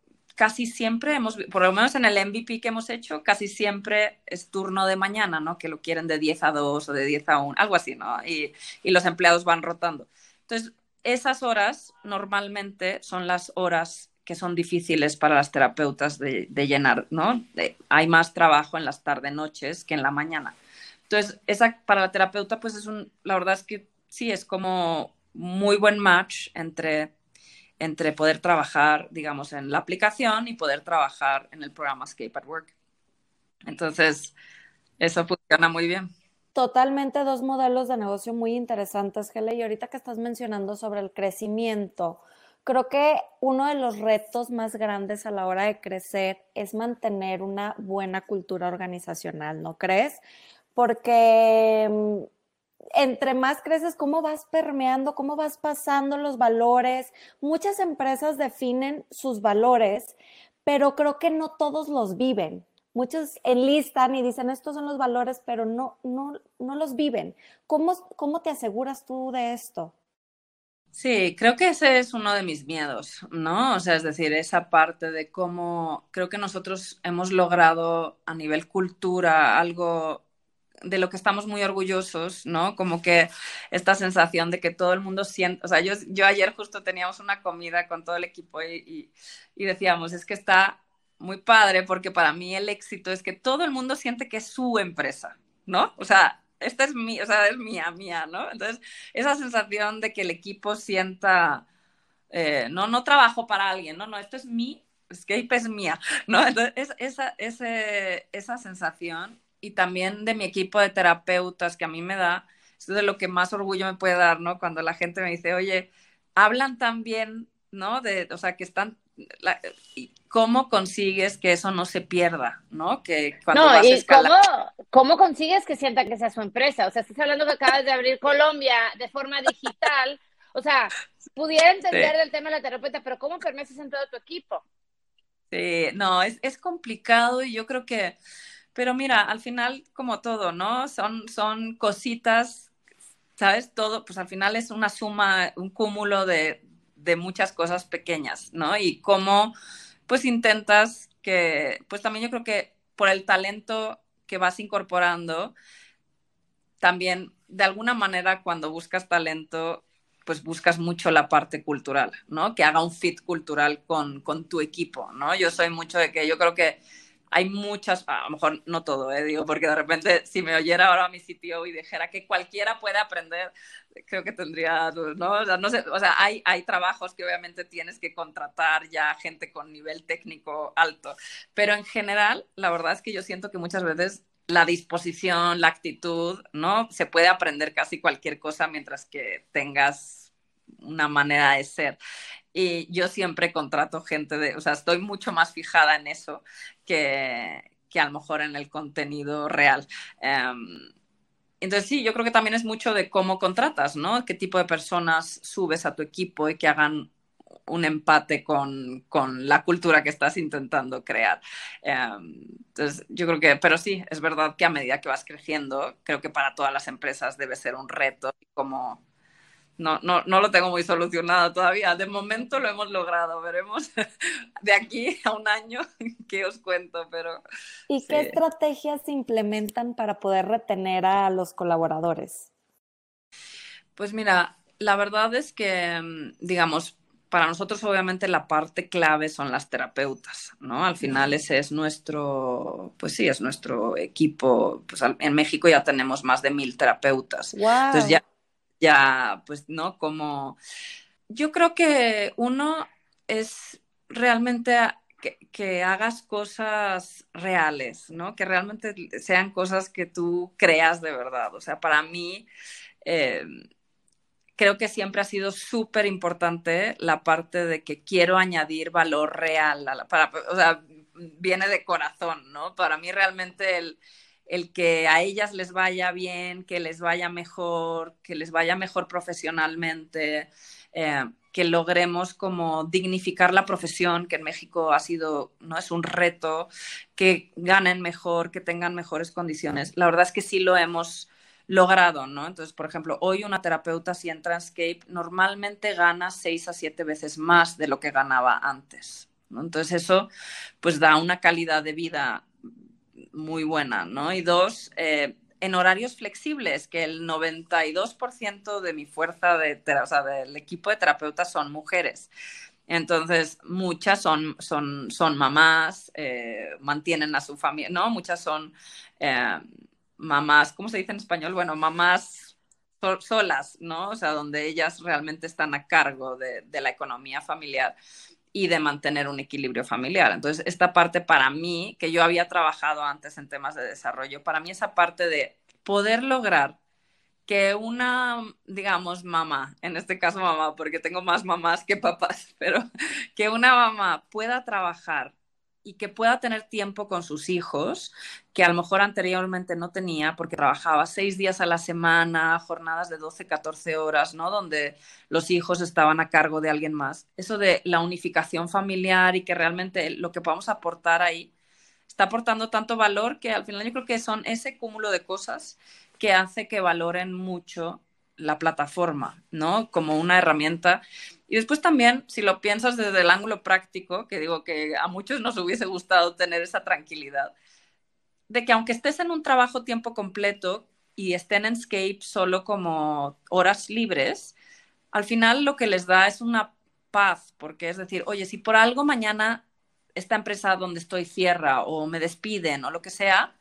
casi siempre hemos, por lo menos en el MVP que hemos hecho, casi siempre es turno de mañana, ¿no? Que lo quieren de 10 a 2 o de 10 a 1, algo así, ¿no? Y, y los empleados van rotando. Entonces, esas horas normalmente son las horas que son difíciles para las terapeutas de, llenar, ¿no? hay más trabajo en las tarde-noches que en la mañana. Entonces, esa para la terapeuta, pues es un, la verdad es que sí, es como muy buen match entre entre poder trabajar, digamos, en la aplicación y poder trabajar en el programa Escape at Work. Entonces, eso funciona muy bien. Totalmente dos modelos de negocio muy interesantes, Hele. Y ahorita que estás mencionando sobre el crecimiento, creo que uno de los retos más grandes a la hora de crecer es mantener una buena cultura organizacional, ¿no crees? Porque mm, entre más creces, cómo vas permeando, cómo vas pasando los valores. Muchas empresas definen sus valores, pero creo que no todos los viven. Muchos enlistan y dicen estos son los valores, pero no, no, no los viven. ¿Cómo, ¿Cómo te aseguras tú de esto? Sí, creo que ese es uno de mis miedos, ¿no? O sea, es decir, esa parte de cómo creo que nosotros hemos logrado a nivel cultura algo de lo que estamos muy orgullosos, ¿no? Como que esta sensación de que todo el mundo siente, o sea, yo, yo ayer justo teníamos una comida con todo el equipo y, y, decíamos, es que está muy padre porque para mí el éxito es que todo el mundo siente que es su empresa, ¿no? O sea, esta es mi, o sea, es mía, mía, ¿no? Entonces, esa sensación de que el equipo sienta, eh, no, no trabajo para alguien, no, no, esto es mi, Escape es mía, ¿no? Entonces, esa, ese, esa sensación y también de mi equipo de terapeutas que a mí me da, esto es de lo que más orgullo me puede dar, ¿no? Cuando la gente me dice, oye, hablan tan bien, ¿no? De, o sea, que están, ¿cómo consigues que eso no se pierda, ¿no? Que cuando no, y cómo, cómo consigues que sientan que sea su empresa, o sea, estás hablando que acabas de abrir Colombia de forma digital, o sea, pudiera entender el tema de la terapeuta, pero ¿cómo permites en todo tu equipo? Sí, no, es, es complicado y yo creo que pero mira, al final, como todo, ¿no? Son, son cositas, ¿sabes? Todo, pues al final es una suma, un cúmulo de, de muchas cosas pequeñas, ¿no? Y cómo, pues intentas que, pues también yo creo que por el talento que vas incorporando, también, de alguna manera, cuando buscas talento, pues buscas mucho la parte cultural, ¿no? Que haga un fit cultural con, con tu equipo, ¿no? Yo soy mucho de que yo creo que hay muchas, a lo mejor no todo, ¿eh? digo, porque de repente si me oyera ahora mi sitio y dijera que cualquiera puede aprender, creo que tendría, ¿no? O sea, no o sea hay trabajos que obviamente tienes que contratar ya gente con nivel técnico alto, pero en general, la verdad es que yo siento que muchas veces la disposición, la actitud, ¿no? Se puede aprender casi cualquier cosa mientras que tengas una manera de ser. Y yo siempre contrato gente de, o sea, estoy mucho más fijada en eso que, que a lo mejor en el contenido real. Em, entonces sí, yo creo que también es mucho de cómo contratas, ¿no? Qué tipo de personas subes a tu equipo y que hagan un empate con, con la cultura que estás intentando crear. Em, entonces, yo creo que, pero sí, es verdad que a medida que vas creciendo, creo que para todas las empresas debe ser un reto como no, no, no lo tengo muy solucionado todavía. De momento lo hemos logrado. Veremos de aquí a un año qué os cuento, pero... ¿Y qué estrategias se implementan para poder retener a los colaboradores? Pues mira, la verdad es que, mm, digamos, para nosotros obviamente la parte clave son las terapeutas, ¿no? Al final ese es nuestro, pues sí, es nuestro equipo. Pues en México ya tenemos más de mil terapeutas. Entonces ya ya, pues, ¿no? Como yo creo que uno es realmente que, hagas cosas reales, ¿no? Que realmente sean cosas que tú creas de verdad. O sea, para mí, eh, creo que siempre ha sido súper importante la parte de que quiero añadir valor real, o sea, viene de corazón, ¿no? Para mí realmente el el que a ellas les vaya bien, que les vaya mejor, que les vaya mejor profesionalmente, eh, que logremos como dignificar la profesión, que en México ha sido, no es un reto, que ganen mejor, que tengan mejores condiciones. La verdad es que sí lo hemos logrado, ¿no? Entonces, por ejemplo, hoy una terapeuta si en Transcape normalmente gana seis a siete veces más de lo que ganaba antes. Entonces eso pues da una calidad de vida muy buena, ¿no? Y dos, eh, en horarios flexibles, que el 92% de mi fuerza de, o sea, del equipo de terapeutas son mujeres. Entonces, muchas son, son, son mamás, eh, mantienen a su familia, ¿no? Muchas son eh, mamás, ¿cómo se dice en español? Bueno, mamás solas, ¿no? O sea, donde ellas realmente están a cargo de, de la economía familiar y de mantener un equilibrio familiar. Entonces, esta parte para mí, que yo había trabajado antes en temas de desarrollo, para mí esa parte de poder lograr que una, digamos, mamá, en este caso mamá, porque tengo más mamás que papás, pero que una mamá pueda trabajar y que pueda tener tiempo con sus hijos, que a lo mejor anteriormente no tenía porque trabajaba seis días a la semana, jornadas de 12, 14 horas, ¿no? Donde los hijos estaban a cargo de alguien más. Eso de la unificación familiar y que realmente lo que podamos aportar ahí está aportando tanto valor que al final yo creo que son ese cúmulo de cosas que hace que valoren mucho la plataforma, ¿no? Como una herramienta y después también, si lo piensas desde el ángulo práctico, que digo que a muchos nos hubiese gustado tener esa tranquilidad, de que aunque estés en un trabajo tiempo completo y estén en Scape solo como horas libres, al final lo que les da es una paz, porque es decir, oye, si por algo mañana esta empresa donde estoy cierra o me despiden o lo que sea,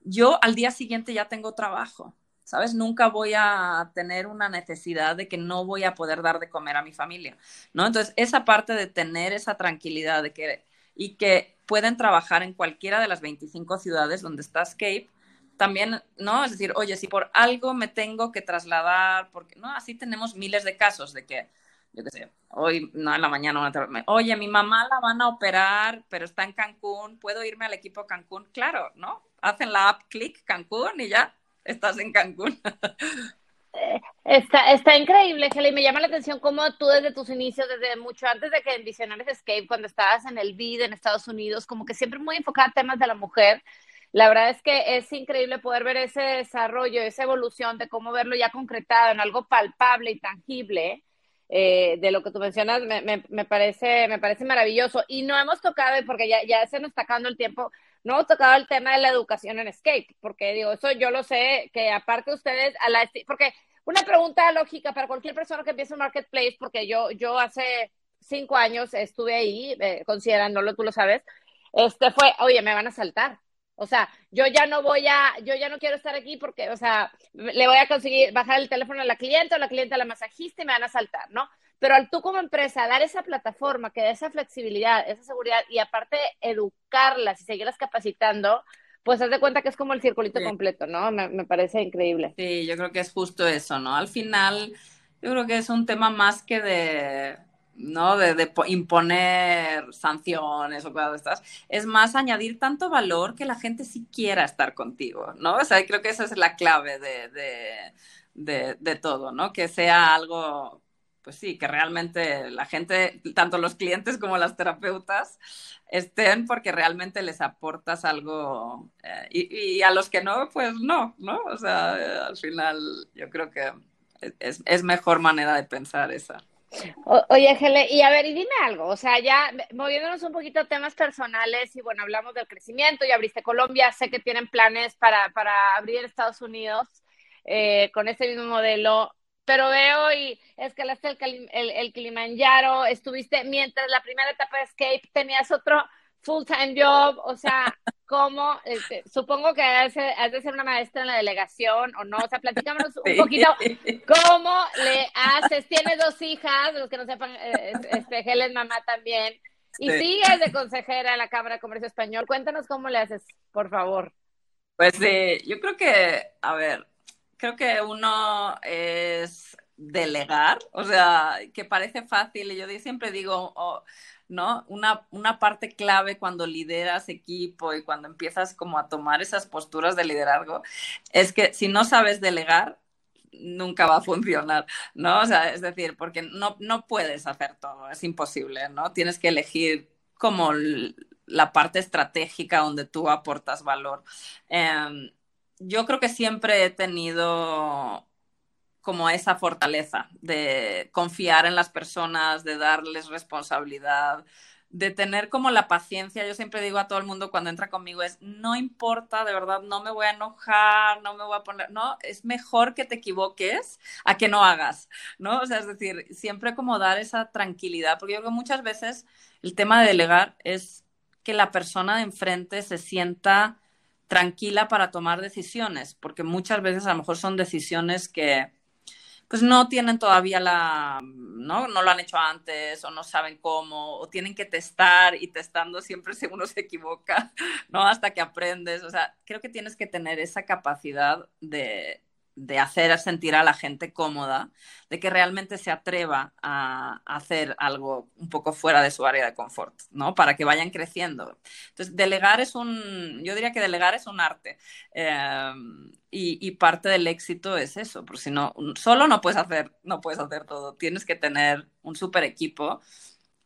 yo al día siguiente ya tengo trabajo. ¿Sabes? Nunca voy a tener una necesidad de que no voy a poder dar de comer a mi familia, ¿no? Entonces, esa parte de tener esa tranquilidad de que, y que pueden trabajar en cualquiera de las 25 ciudades donde está Escape, también, ¿no? Es decir, oye, si por algo me tengo que trasladar, porque, ¿no? Así tenemos miles de casos de que, yo qué sé, hoy, no, en la mañana, oye, mi mamá la van a operar, pero está en Cancún, ¿puedo irme al equipo Cancún? Claro, ¿no? Hacen la app, clic, Cancún y ya, estás en Cancún. Eh, está, está increíble, Kelly. Me llama la atención cómo tú desde tus inicios, desde mucho antes de que en Visionarios Escape, cuando estabas en el BID en Estados Unidos, como que siempre muy enfocada a temas de la mujer. La verdad es que es increíble poder ver ese desarrollo, esa evolución de cómo verlo ya concretado en algo palpable y tangible. Eh, de lo que tú mencionas me, me, me, parece, me parece maravilloso. Y no hemos tocado, porque ya, ya se nos está acabando el tiempo, no hemos tocado el tema de la educación en skate, porque digo, eso yo lo sé, que aparte ustedes, a la, porque una pregunta lógica para cualquier persona que empiece un marketplace, porque yo, yo hace cinco años estuve ahí, eh, considerándolo, tú lo sabes, este fue, oye, me van a saltar. O sea, yo ya no voy a, yo ya no quiero estar aquí porque, o sea, le voy a conseguir bajar el teléfono a la cliente o la cliente a la masajista y me van a saltar, ¿no? Pero al tú como empresa dar esa plataforma que da esa flexibilidad, esa seguridad y aparte educarlas y seguirlas capacitando, pues haz de cuenta que es como el circulito completo, ¿no? Me, me, parece increíble. Sí, yo creo que es justo eso, ¿no? Al final, yo creo que es un tema más que de ¿no? De, imponer sanciones o cosas de estas, es más añadir tanto valor que la gente sí quiera estar contigo, ¿no? O sea, creo que esa es la clave de, todo, ¿no? Que sea algo, pues sí, que realmente la gente, tanto los clientes como las terapeutas, estén porque realmente les aportas algo eh, y, a los que no, pues no, ¿no? O sea, al final yo creo que es, es mejor manera de pensar esa oye, Gele, y a ver, y dime algo, o sea, ya moviéndonos un poquito a temas personales, y bueno, hablamos del crecimiento, y abriste Colombia, sé que tienen planes para, para abrir Estados Unidos eh, con este mismo modelo, pero veo y escalaste el, el, el Kilimanjaro, estuviste, mientras la primera etapa de Escape tenías otro full-time job, o sea, ¿cómo? Este, supongo que has, de ser una maestra en la delegación o no, o sea, platícanos un poquito cómo le haces, tienes dos hijas, los que no sepan, eh, este, Helen mamá también, y sigues de consejera en la Cámara de Comercio Español, cuéntanos cómo le haces, por favor. Pues sí, yo creo que, a ver, creo que uno es delegar, o sea, que parece fácil, y yo siempre digo, oh, ¿no? Una, parte clave cuando lideras equipo y cuando empiezas como a tomar esas posturas de liderazgo es que si no sabes delegar, nunca va a funcionar, ¿no? O sea, es decir, porque no, no puedes hacer todo, es imposible, ¿no? Tienes que elegir como la parte estratégica donde tú aportas valor. Em, yo creo que siempre he tenido como esa fortaleza de confiar en las personas, de darles responsabilidad, de tener como la paciencia. Yo siempre digo a todo el mundo cuando entra conmigo es, no importa, de verdad, no me voy a enojar, no me voy a poner, no, es mejor que te equivoques a que no hagas, ¿no? O sea, es decir, siempre como dar esa tranquilidad, porque yo creo que muchas veces el tema de delegar es que la persona de enfrente se sienta tranquila para tomar decisiones, porque muchas veces a lo mejor son decisiones que pues no tienen todavía la, ¿no? No lo han hecho antes o no saben cómo, o tienen que testar y testando siempre si uno se equivoca, ¿no? Hasta que aprendes. O sea, creo que tienes que tener esa capacidad de, de hacer sentir a la gente cómoda, de que realmente se atreva a, hacer algo un poco fuera de su área de confort, ¿no? Para que vayan creciendo. Entonces, delegar es un, yo diría que delegar es un arte. Em, y, parte del éxito es eso, porque si no, solo no puedes hacer, no puedes hacer todo. Tienes que tener un super equipo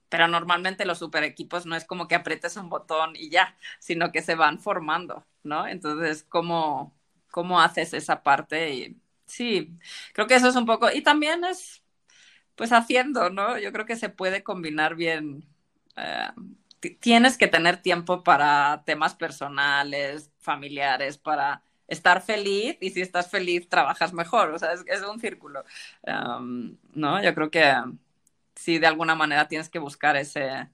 pero normalmente los super equipos no es como que aprietes un botón y ya, sino que se van formando, ¿no? Entonces, ¿cómo, cómo haces esa parte. Y sí, creo que eso es un poco, y también es, pues haciendo, ¿no? Yo creo que se puede combinar bien. Eh, tienes que tener tiempo para temas personales, familiares, para estar feliz y si estás feliz trabajas mejor, o sea, es, es un círculo, ¿no? Yo creo que sí, de alguna manera tienes que buscar ese,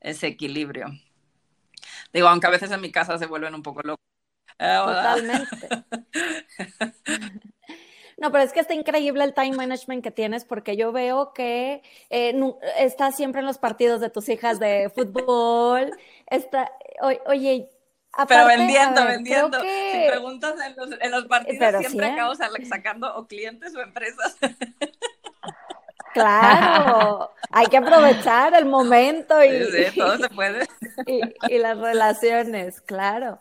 ese equilibrio. Digo, aunque a veces en mi casa se vuelven un poco locos Totalmente. No, pero es que está increíble el time management que tienes porque yo veo que eh, estás siempre en los partidos de tus hijas de fútbol. Está, oye, pero vendiendo, vendiendo. Si preguntas en los, en los partidos siempre acabas sacando o clientes o empresas. Claro, hay que aprovechar el momento y, sí, todo se puede. Y, y las relaciones, claro.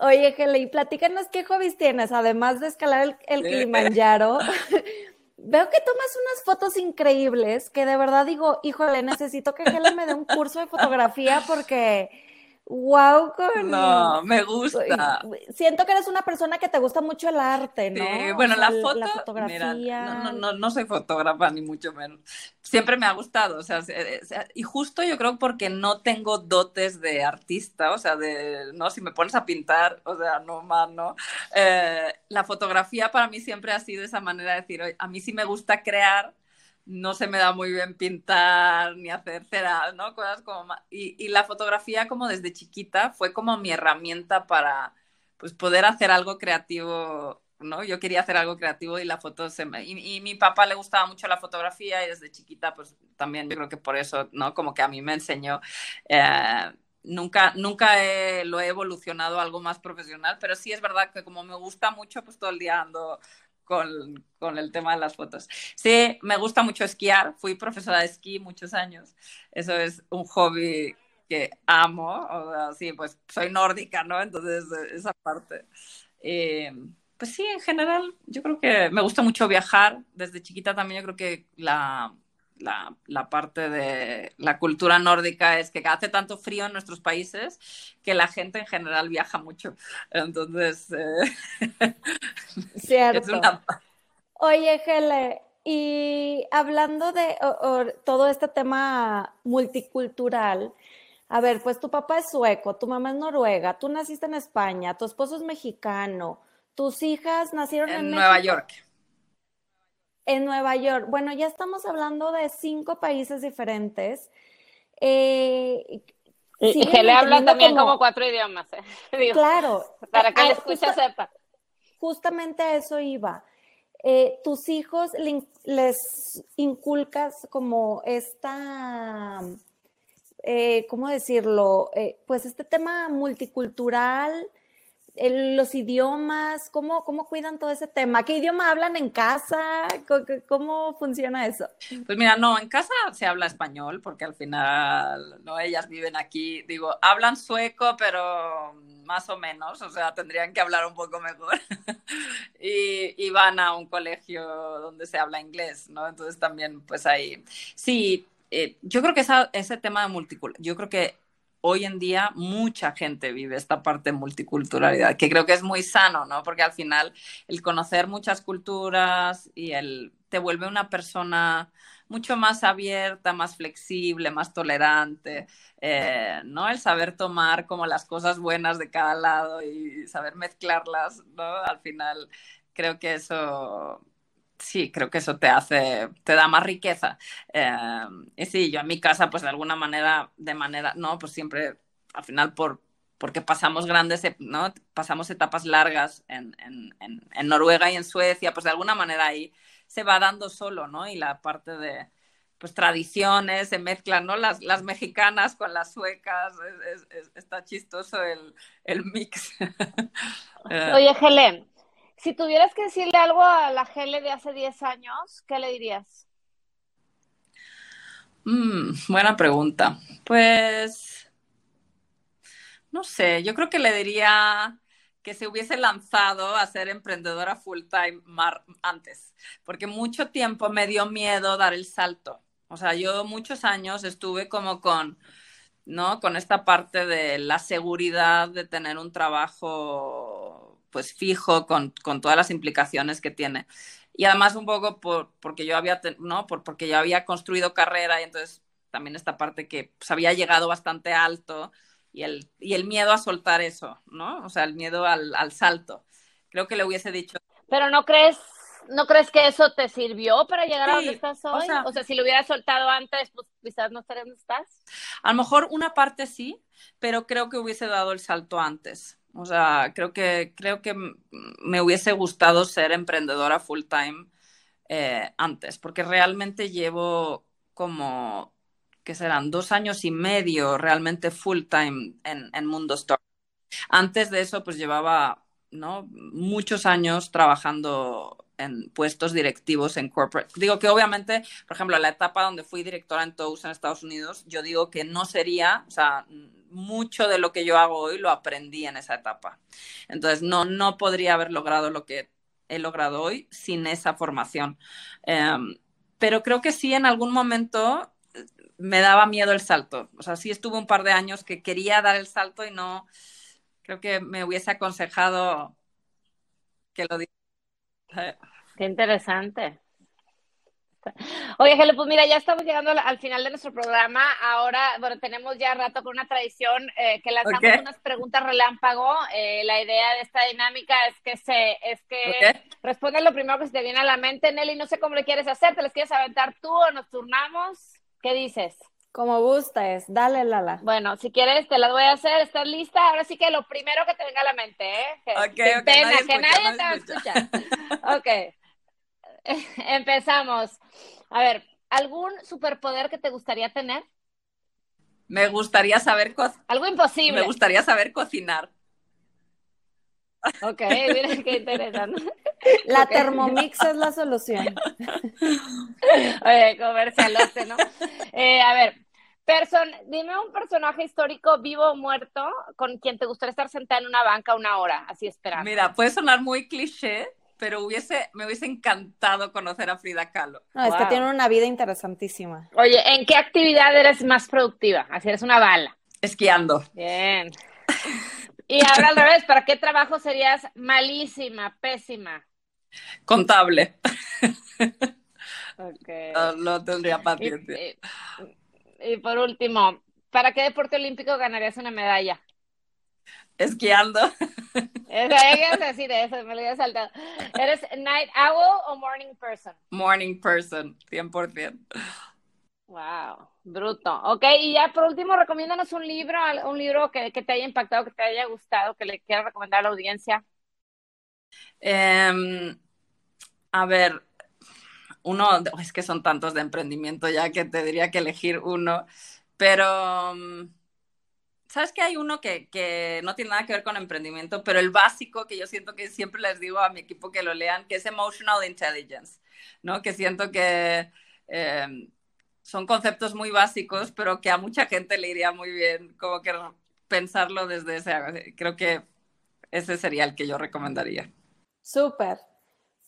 Oye, Gele, y platícanos qué hobbies tienes, además de escalar el, Kilimanjaro. Veo que tomas unas fotos increíbles que de verdad digo, híjole, necesito que Gele me dé un curso de fotografía porque, Wow, con... No, me gusta. Siento que eres una persona que te gusta mucho el arte, ¿no? Sí, bueno, O sea, la foto, la fotografía. mira, no, no, no soy fotógrafa ni mucho menos. Siempre me ha gustado, o sea, se- se- y justo yo creo porque no tengo dotes de artista, o sea, de, no, si me pones a pintar, o sea, no más, ¿no? Eh, la fotografía para mí siempre ha sido esa manera de decir, "Oye, a mí sí me gusta crear, no se me da muy bien pintar ni hacer cera, ¿no? Cosas como y, y la fotografía como desde chiquita fue como mi herramienta para pues poder hacer algo creativo, ¿no? Yo quería hacer algo creativo y la foto se me... Y, y mi papá le gustaba mucho la fotografía y desde chiquita pues también yo creo que por eso, ¿no? Como que a mí me enseñó. eh, Nunca, nunca lo he evolucionado algo más profesional, pero sí es verdad que como me gusta mucho, pues todo el día ando con, con el tema de las fotos. Sí, me gusta mucho esquiar, fui profesora de esquí muchos años, eso es un hobby que amo, o sea, sí, pues soy nórdica, ¿no? Entonces, eh, esa parte. Eh, pues sí, en general, yo creo que me gusta mucho viajar, desde chiquita también yo creo que la, la, la parte de la cultura nórdica es que hace tanto frío en nuestros países que la gente en general viaja mucho. Entonces, eh, Cierto. es una... Oye, Gele, y hablando de o- o, todo este tema multicultural, a ver, pues tu papá es sueco, tu mamá es noruega, tú naciste en España, tu esposo es mexicano, tus hijas nacieron en, en Nueva México, York. En Nueva York. Bueno, ya estamos hablando de cinco países diferentes. Eh, Y, que le habla manteniendo también como, como- cuatro idiomas, ¿eh? Digo, Claro. para que Ah, el escucha justa- sepa. justamente a eso iba. Eh, tus hijos les inculcas como esta, eh, ¿cómo decirlo? Eh, pues este tema multicultural, los idiomas, ¿cómo, ¿cómo cuidan todo ese tema? ¿Qué idioma hablan en casa? ¿Cómo, cómo funciona eso? Pues mira, no, en casa se habla español porque al final, no, ellas viven aquí, digo, hablan sueco, pero más o menos, o sea, tendrían que hablar un poco mejor. y, van a un colegio donde se habla inglés, ¿no? Entonces también, pues ahí, sí, eh, yo creo que esa, ese tema de multiculturalidad, yo creo que hoy en día mucha gente vive esta parte de multiculturalidad, que creo que es muy sano, ¿no? Porque al final el conocer muchas culturas y el te vuelve una persona mucho más abierta, más flexible, más tolerante, eh, ¿no? El saber tomar como las cosas buenas de cada lado y saber mezclarlas, ¿no? Al final creo que eso, sí, creo que eso te hace, te da más riqueza. Eh, y sí, yo en mi casa, pues de alguna manera, de manera, no, pues siempre, al final, por, porque pasamos grandes, ¿no? Pasamos etapas largas en, en, en, Noruega y en Suecia, pues de alguna manera ahí se va dando solo, ¿no? Y la parte de, pues tradiciones, se mezclan, ¿no? Las, las mexicanas con las suecas, es, es, es, está chistoso el, el mix. Oye, Helen, si tuvieras que decirle algo a la Gele de hace 10 años, ¿qué le dirías? Mm, buena pregunta. Pues, no sé, yo creo que le diría que se hubiese lanzado a ser emprendedora full time antes, porque mucho tiempo me dio miedo dar el salto. O sea, yo muchos años estuve como con, ¿no? Con esta parte de la seguridad de tener un trabajo pues fijo con, con todas las implicaciones que tiene. Y además un poco por, porque yo había, ¿no? Por, porque yo había construido carrera y entonces también esta parte que pues, había llegado bastante alto y el, y el miedo a soltar eso, ¿no? O sea, el miedo al, al salto. Creo que le hubiese dicho. Pero no crees, ¿no crees que eso te sirvió para llegar sí, a donde estás hoy? O sea, o sea, si lo hubieras soltado antes, pues quizás no estarías donde estás. A lo mejor una parte sí, pero creo que hubiese dado el salto antes. O sea, creo que, creo que me hubiese gustado ser emprendedora full time eh, antes, porque realmente llevo como, que serán dos años y medio realmente full time en, Mundo Store. Antes de eso, pues llevaba ¿no? muchos años trabajando en puestos directivos en corporate. Digo que obviamente, por ejemplo, la etapa donde fui directora en Toast en Estados Unidos, yo digo que no sería, o sea, mucho de lo que yo hago hoy lo aprendí en esa etapa. Entonces, no, no podría haber logrado lo que he logrado hoy sin esa formación. Um, pero creo que sí, en algún momento me daba miedo el salto. O sea, sí estuve un par de años que quería dar el salto y no, creo que me hubiese aconsejado que lo Qué interesante. Oye, Gele, pues mira, ya estamos llegando al final de nuestro programa. Ahora, bueno, tenemos ya rato con una tradición eh, que lanzamos unas preguntas relámpago. Eh, la idea de esta dinámica es que se, es que responde lo primero que se te viene a la mente, Nelly. No sé cómo le quieres hacer, ¿te les quieres aventar tú o nos turnamos? ¿Qué dices? Como gustes, dale, Lala. Bueno, si quieres, te las voy a hacer. ¿Estás lista? Ahora sí que lo primero que te venga a la mente, ¿eh? Que, okay, pena, que nadie te va a escuchar. ok. Empezamos. A ver, ¿algún superpoder que te gustaría tener? Me gustaría saber cocinar. Algo imposible. Me gustaría saber cocinar. Ok, mira qué interesante. La Thermomix es la solución. Oye, comercialote, ¿no? Eh, a ver, person, dime un personaje histórico vivo o muerto con quien te gustaría estar sentada en una banca una hora, así esperando. Mira, puede sonar muy cliché, pero hubiese, me hubiese encantado conocer a Frida Kahlo. No, es que tiene una vida interesantísima. Oye, ¿en qué actividad eres más productiva? Así eres una bala. Esquiando. Bien. Y ahora al revés, ¿para qué trabajo serías malísima, pésima? Contable. Okay. No, tendría paciencia. Y, por último, ¿para qué deporte olímpico ganarías una medalla? Esquiando. Eso, decir eso, me lo había saltado. ¿Eres night owl o morning person? Morning person, 100%. Wow, bruto. Ok, y ya por último, recomiéndanos un libro, un libro que, te haya impactado, que te haya gustado, que le quieras recomendar a la audiencia. Em, a ver, uno, es que son tantos de emprendimiento ya que te diría que elegir uno, pero mm, sabes que hay uno que, que, no tiene nada que ver con emprendimiento, pero el básico que yo siento que siempre les digo a mi equipo que lo lean, que es Emotional Intelligence, ¿no? Que siento que em, son conceptos muy básicos, pero que a mucha gente le iría muy bien como que pensarlo desde ese, creo que ese sería el que yo recomendaría. Súper.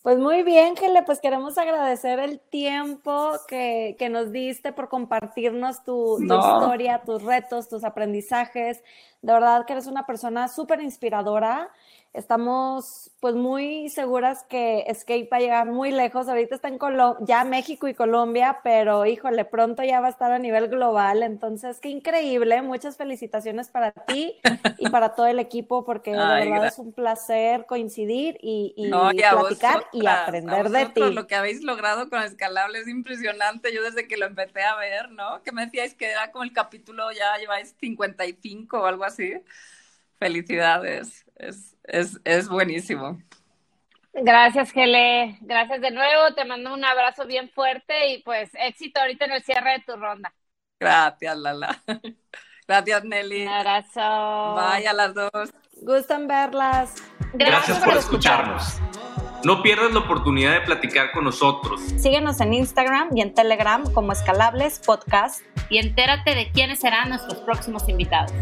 Pues muy bien, Gele, pues queremos agradecer el tiempo que, que nos diste por compartirnos tu, tu, historia, tus retos, tus aprendizajes. De verdad que eres una persona súper inspiradora Estamos pues muy seguras que Escape va a llegar muy lejos. Ahorita está en ya México y Colombia, pero híjole, pronto ya va a estar a nivel global. Entonces, qué increíble. Muchas felicitaciones para ti y para todo el equipo, porque de verdad es un placer coincidir y, platicar y aprender de ti. Lo que habéis logrado con Escalable es impresionante. Yo desde que lo empecé a ver, ¿no? Que me decíais que era como el capítulo, ya lleváis 55 o algo así. Felicidades. Es, es, es buenísimo. Gracias, Gele. Gracias de nuevo. Te mando un abrazo bien fuerte y pues éxito ahorita en el cierre de tu ronda. Gracias, Lala. Gracias, Nelly. Un abrazo. Vaya a las dos. Gustan verlas. Gracias, por escucharnos. No pierdas la oportunidad de platicar con nosotros. Síguenos en Instagram y en Telegram como Escalables Podcast y entérate de quiénes serán nuestros próximos invitados.